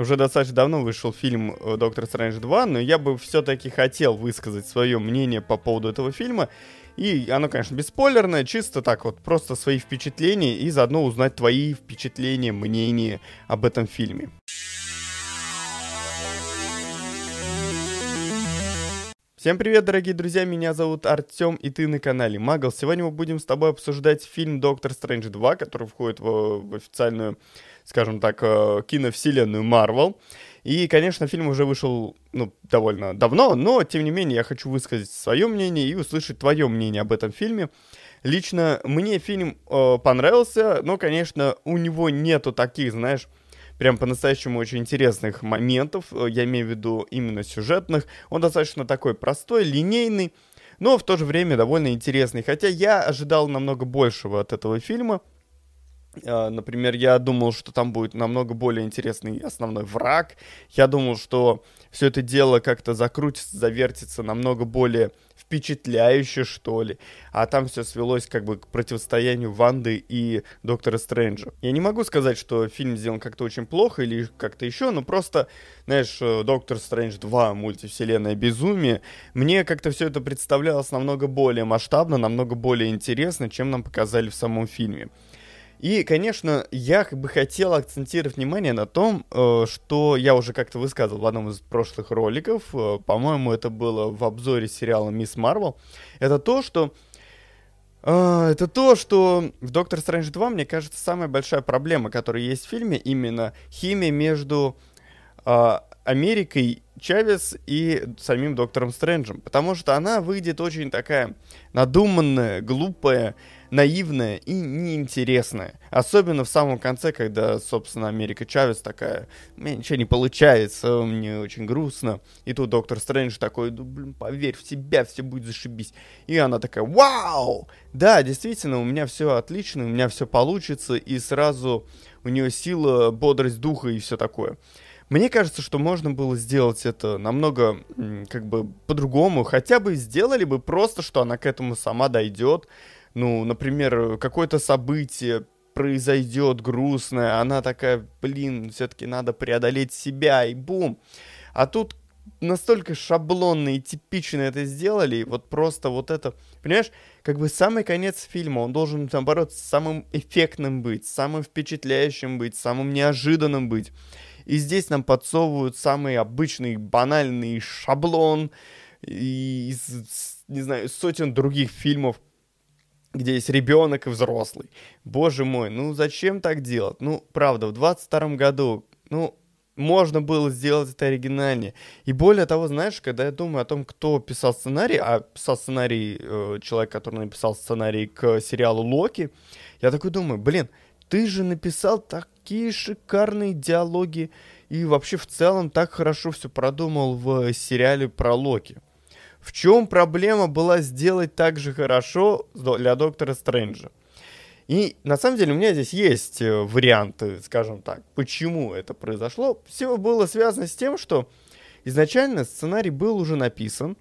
уже достаточно давно вышел фильм э, «Доктор Стрэндж 2», но я бы все-таки хотел высказать свое мнение по поводу этого фильма. И оно, конечно, бесспойлерное, чисто так вот, просто свои впечатления и заодно узнать твои впечатления, мнения об этом фильме. Всем привет, дорогие друзья, меня зовут Артем, и ты на канале Магл. Сегодня мы будем с тобой обсуждать фильм «Доктор Стрэндж 2», который входит в, официальную, скажем так, э, киновселенную Марвел. И, конечно, фильм уже вышел, ну, довольно давно, но, тем не менее, я хочу высказать свое мнение и услышать твое мнение об этом фильме. Лично мне фильм э, понравился, но, конечно, у него нету таких, знаешь, прям по-настоящему очень интересных моментов, э, я имею в виду именно сюжетных. Он достаточно такой простой, линейный, но в то же время довольно интересный. Хотя я ожидал намного большего от этого фильма. Э, например, я думал, что там будет намного более интересный основной враг. Я думал, что все это дело как-то закрутится, завертится намного более впечатляюще, что ли. А там все свелось как бы к противостоянию Ванды и Доктора Стрэнджа. Я не могу сказать, что фильм сделан как-то очень плохо или как-то еще, но просто, знаешь, э, Доктор Стрэндж 2, мультивселенная безумие, мне как-то все это представлялось намного более масштабно, намного более интересно, чем нам показали в самом фильме. И, конечно, я бы хотел акцентировать внимание на том, э, что я уже как-то высказывал в одном из прошлых роликов, э, по-моему, это было в обзоре сериала «Мисс Марвел», это то, что э, это то, что в «Доктор Стрэндж 2», мне кажется, самая большая проблема, которая есть в фильме, именно химия между Америкой Чавес и самим Доктором Стрэнджем, потому что она выйдет очень такая надуманная, глупая, наивная и неинтересная. Особенно в самом конце, когда, собственно, Америка Чавес такая, у меня ничего не получается, мне очень грустно. И тут доктор Стрэндж такой, ну, блин, поверь в себя, все будет зашибись. И она такая, вау! Да, действительно, у меня все отлично, у меня все получится, и сразу у нее сила, бодрость духа и все такое. Мне кажется, что можно было сделать это намного как бы по-другому. Хотя бы сделали бы просто, что она к этому сама дойдет. Ну, например, какое-то событие произойдет грустное, она такая, блин, все-таки надо преодолеть себя, и бум. А тут настолько шаблонно и типично это сделали, и вот просто вот это, понимаешь, как бы самый конец фильма, он должен, наоборот, самым эффектным быть, самым впечатляющим быть, самым неожиданным быть. И здесь нам подсовывают самый обычный, банальный шаблон из, не знаю, сотен других фильмов, где есть ребенок и взрослый. Боже мой, ну зачем так делать? Ну, правда, в 22 году, ну, можно было сделать это оригинальнее. И более того, знаешь, когда я думаю о том, кто писал сценарий, а писал сценарий э, человек, который написал сценарий к сериалу Локи, я такой думаю, блин, ты же написал такие шикарные диалоги и вообще в целом так хорошо все продумал в сериале про Локи. В чем проблема была сделать так же хорошо для Доктора Стрэнджа? И на самом деле у меня здесь есть э, варианты, скажем так, почему это произошло. Все было связано с тем, что изначально сценарий был уже написан,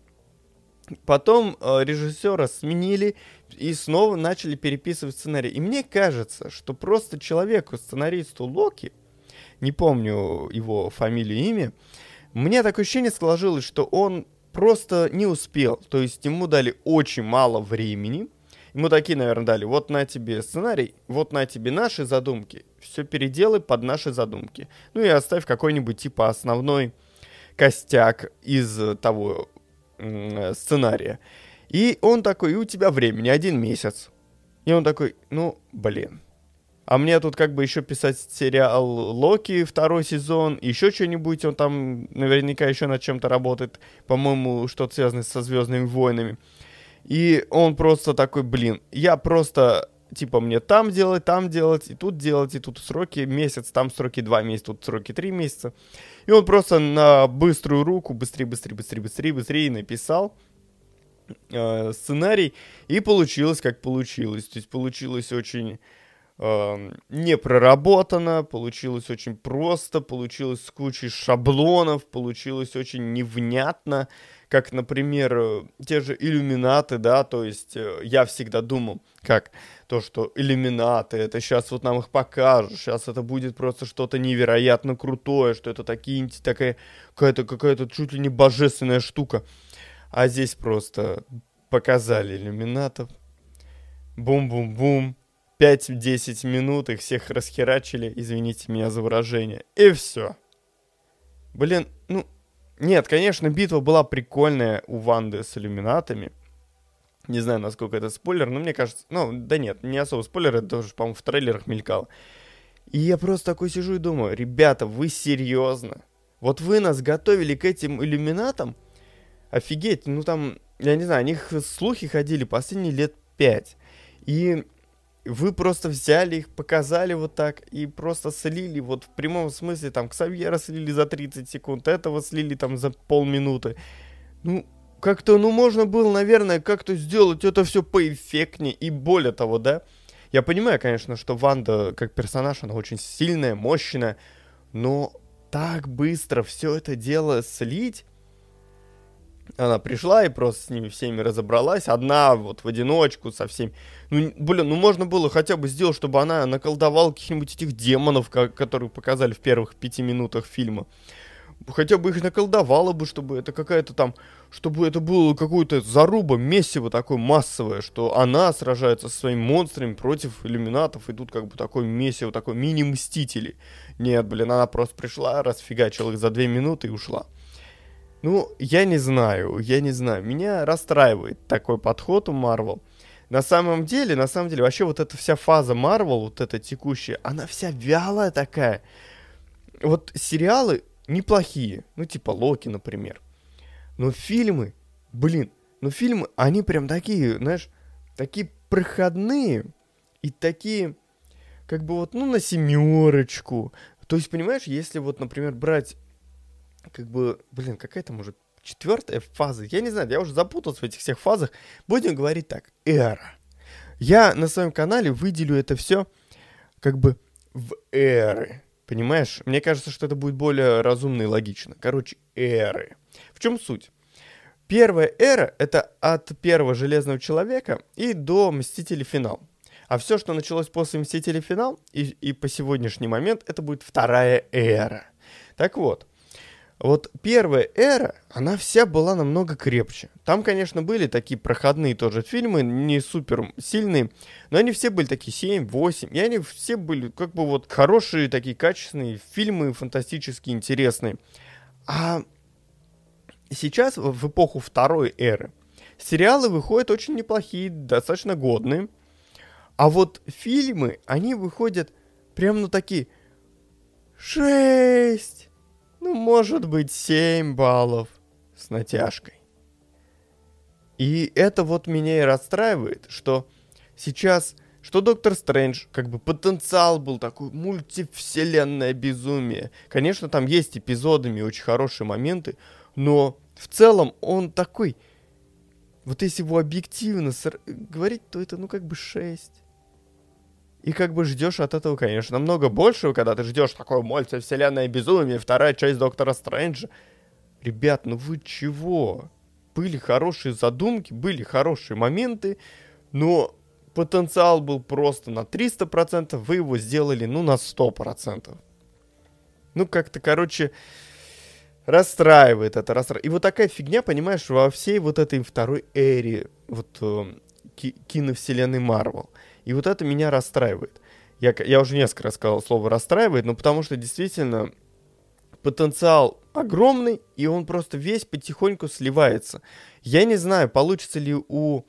потом э, режиссера сменили, и снова начали переписывать сценарий. И мне кажется, что просто человеку, сценаристу Локи, не помню его фамилию и имя, мне такое ощущение сложилось, что он просто не успел. То есть ему дали очень мало времени. Ему такие, наверное, дали, вот на тебе сценарий, вот на тебе наши задумки. Все переделай под наши задумки. Ну и оставь какой-нибудь типа основной костяк из того э, сценария. И он такой, и у тебя времени один месяц. И он такой, ну, блин. А мне тут как бы еще писать сериал Локи второй сезон, еще что-нибудь, он там наверняка еще над чем-то работает, по-моему, что-то связанное со Звездными войнами. И он просто такой, блин, я просто, типа, мне там делать, там делать, и тут делать, и тут сроки месяц, там сроки два месяца, тут сроки три месяца. И он просто на быструю руку, быстрее, быстрее, быстрее, быстрее, быстрее написал э, сценарий, и получилось, как получилось. То есть получилось очень не проработано, получилось очень просто, получилось с кучей шаблонов, получилось очень невнятно, как, например, э, те же иллюминаты, да, то есть э, я всегда думал, как то, что иллюминаты, это сейчас вот нам их покажут, сейчас это будет просто что-то невероятно крутое, что это такие, такая какая-то какая-то чуть ли не божественная штука. А здесь просто показали иллюминатов, бум-бум-бум, 5-10 минут, их всех расхерачили, извините меня за выражение, и все. Блин, ну, нет, конечно, битва была прикольная у Ванды с иллюминатами. Не знаю, насколько это спойлер, но мне кажется... Ну, да нет, не особо спойлер, это тоже, по-моему, в трейлерах мелькало. И я просто такой сижу и думаю, ребята, вы серьезно? Вот вы нас готовили к этим иллюминатам? Офигеть, ну там, я не знаю, о них слухи ходили последние лет пять. И вы просто взяли их, показали вот так и просто слили, вот в прямом смысле, там, Ксавьера слили за 30 секунд, этого слили там за полминуты. Ну, как-то, ну, можно было, наверное, как-то сделать это все поэффектнее и более того, да. Я понимаю, конечно, что Ванда как персонаж, она очень сильная, мощная, но так быстро все это дело слить, она пришла и просто с ними всеми разобралась, одна вот в одиночку со всеми. Ну, блин, ну можно было хотя бы сделать, чтобы она наколдовала каких-нибудь этих демонов, как, которые показали в первых пяти минутах фильма. Хотя бы их наколдовала бы, чтобы это какая-то там, чтобы это было какое-то заруба, месиво такое массовое, что она сражается со своими монстрами против иллюминатов, и тут как бы такое месиво, такой мини-мстители. Нет, блин, она просто пришла, расфигачила их за две минуты и ушла. Ну, я не знаю, я не знаю. Меня расстраивает такой подход у Marvel. На самом деле, на самом деле, вообще вот эта вся фаза Marvel, вот эта текущая, она вся вялая такая. Вот сериалы неплохие, ну типа Локи, например. Но фильмы, блин, ну фильмы, они прям такие, знаешь, такие проходные и такие, как бы вот, ну на семерочку. То есть, понимаешь, если вот, например, брать как бы, блин, какая то может четвертая фаза. Я не знаю, я уже запутался в этих всех фазах. Будем говорить так, эра. Я на своем канале выделю это все как бы в эры. Понимаешь? Мне кажется, что это будет более разумно и логично. Короче, эры. В чем суть? Первая эра — это от первого Железного Человека и до Мстителей Финал. А все, что началось после Мстителей Финал и, и по сегодняшний момент, это будет вторая эра. Так вот, вот первая эра, она вся была намного крепче. Там, конечно, были такие проходные тоже фильмы, не супер сильные, но они все были такие 7, 8, и они все были как бы вот хорошие, такие качественные фильмы, фантастически интересные. А сейчас, в эпоху второй эры, сериалы выходят очень неплохие, достаточно годные, а вот фильмы, они выходят прям ну такие 6, ну, может быть, 7 баллов с натяжкой. И это вот меня и расстраивает, что сейчас, что Доктор Стрэндж, как бы потенциал был такой мультивселенное безумие. Конечно, там есть эпизодами очень хорошие моменты, но в целом он такой, вот если его объективно говорить, то это ну как бы 6. И как бы ждешь от этого, конечно, намного большего, когда ты ждешь такое мультивселенное безумие, вторая часть Доктора Стрэнджа. Ребят, ну вы чего? Были хорошие задумки, были хорошие моменты, но потенциал был просто на 300%, вы его сделали, ну, на 100%. Ну, как-то, короче, расстраивает это, расстраивает. И вот такая фигня, понимаешь, во всей вот этой второй эре вот э, киновселенной Марвел. И вот это меня расстраивает. Я, я уже несколько раз сказал слово расстраивает, но потому что действительно потенциал огромный, и он просто весь потихоньку сливается. Я не знаю, получится ли у,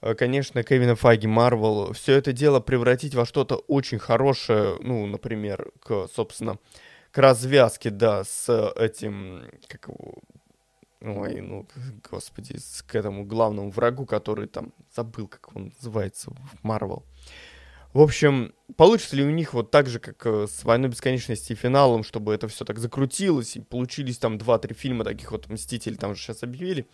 э, конечно, Кевина Фаги, Марвел, все это дело превратить во что-то очень хорошее, ну, например, к, собственно, к развязке, да, с этим, как его, Ой, ну, господи, к этому главному врагу, который там, забыл, как он называется в Марвел. В общем, получится ли у них вот так же, как э, с «Войной бесконечности» и финалом, чтобы это все так закрутилось, и получились там 2-3 фильма таких вот «Мстителей», там же сейчас объявили,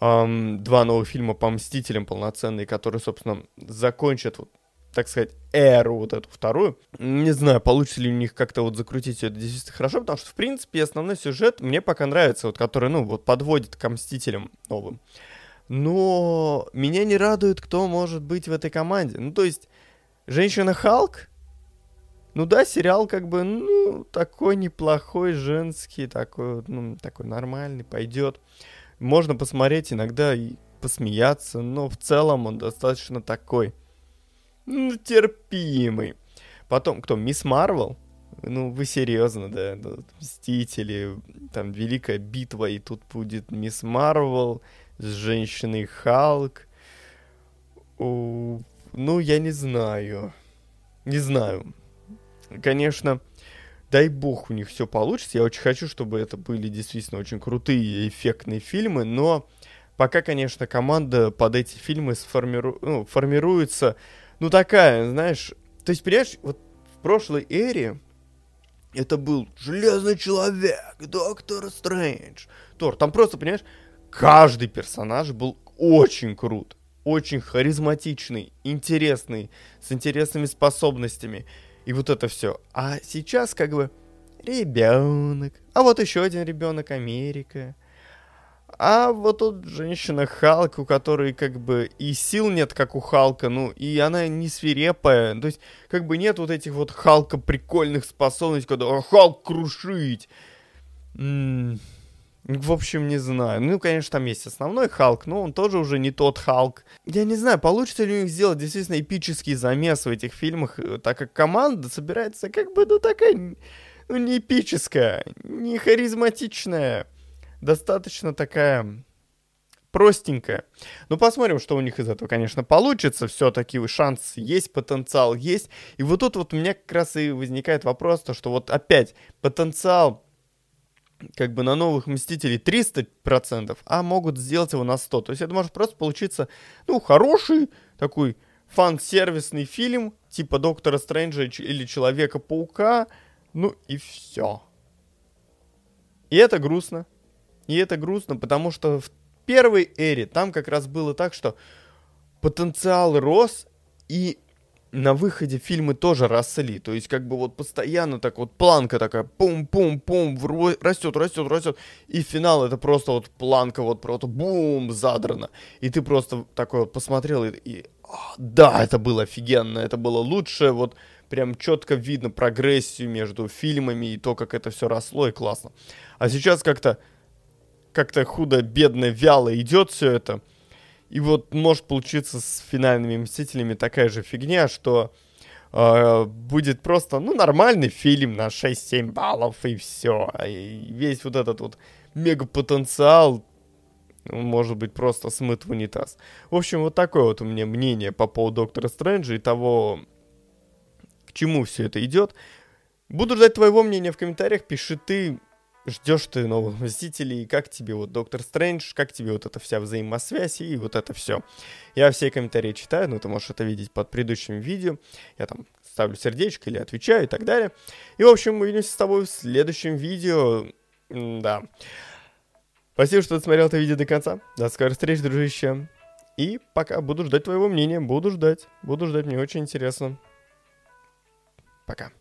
эм, два новых фильма по «Мстителям» полноценные, которые, собственно, закончат вот так сказать, эру вот эту вторую. Не знаю, получится ли у них как-то вот закрутить это действительно хорошо, потому что, в принципе, основной сюжет мне пока нравится, вот который, ну, вот подводит к Мстителям новым. Но меня не радует, кто может быть в этой команде. Ну, то есть, Женщина Халк, ну да, сериал как бы, ну, такой неплохой, женский, такой, ну, такой нормальный, пойдет. Можно посмотреть иногда и посмеяться, но в целом он достаточно такой, ну, терпимый. Потом, кто, Мисс Марвел? Ну, вы серьезно, да? Мстители, там, Великая битва, и тут будет Мисс Марвел с женщиной Халк. Ну, я не знаю. Не знаю конечно, дай бог у них все получится. Я очень хочу, чтобы это были действительно очень крутые, эффектные фильмы, но пока, конечно, команда под эти фильмы сформиру... ну, формируется, ну, такая, знаешь... То есть, понимаешь, вот в прошлой эре это был Железный Человек, Доктор Стрэндж, Тор. Там просто, понимаешь, каждый персонаж был очень крут, очень харизматичный, интересный, с интересными способностями. И вот это все. А сейчас как бы ребенок. А вот еще один ребенок Америка. А вот тут женщина Халк, у которой как бы и сил нет, как у Халка, ну, и она не свирепая. То есть, как бы нет вот этих вот Халка прикольных способностей, когда Халк крушить. М -м в общем, не знаю. Ну, конечно, там есть основной Халк, но он тоже уже не тот Халк. Я не знаю, получится ли у них сделать действительно эпический замес в этих фильмах, э, так как команда собирается как бы, ну, такая, ну, не эпическая, не харизматичная, достаточно такая простенькая. Ну, посмотрим, что у них из этого, конечно, получится. Все-таки шанс есть, потенциал есть. И вот тут вот у меня как раз и возникает вопрос, то, что вот опять потенциал как бы на новых Мстителей 300%, а могут сделать его на 100. То есть это может просто получиться, ну, хороший такой фан-сервисный фильм, типа Доктора Стрэнджа или Человека-паука, ну и все. И это грустно. И это грустно, потому что в первой эре там как раз было так, что потенциал рос, и на выходе фильмы тоже росли. То есть, как бы вот постоянно так вот планка такая пум-пум-пум, растет, растет, растет. И финал это просто вот планка вот просто бум, задрана. И ты просто такой вот посмотрел и, и да, это было офигенно, это было лучше, вот прям четко видно прогрессию между фильмами и то, как это все росло и классно. А сейчас как-то как-то худо, бедно, вяло идет все это. И вот может получиться с финальными Мстителями такая же фигня, что э, будет просто, ну, нормальный фильм на 6-7 баллов и все. И весь вот этот вот мегапотенциал может быть просто смыт в унитаз. В общем, вот такое вот у меня мнение по поводу Доктора Стрэнджа и того, к чему все это идет. Буду ждать твоего мнения в комментариях. Пиши ты, ждешь ты новых Мстителей, как тебе вот Доктор Стрэндж, как тебе вот эта вся взаимосвязь и вот это все. Я все комментарии читаю, но ты можешь это видеть под предыдущим видео. Я там ставлю сердечко или отвечаю и так далее. И, в общем, мы увидимся с тобой в следующем видео. Да. Спасибо, что ты смотрел это видео до конца. До скорых встреч, дружище. И пока буду ждать твоего мнения, буду ждать. Буду ждать, мне очень интересно. Пока.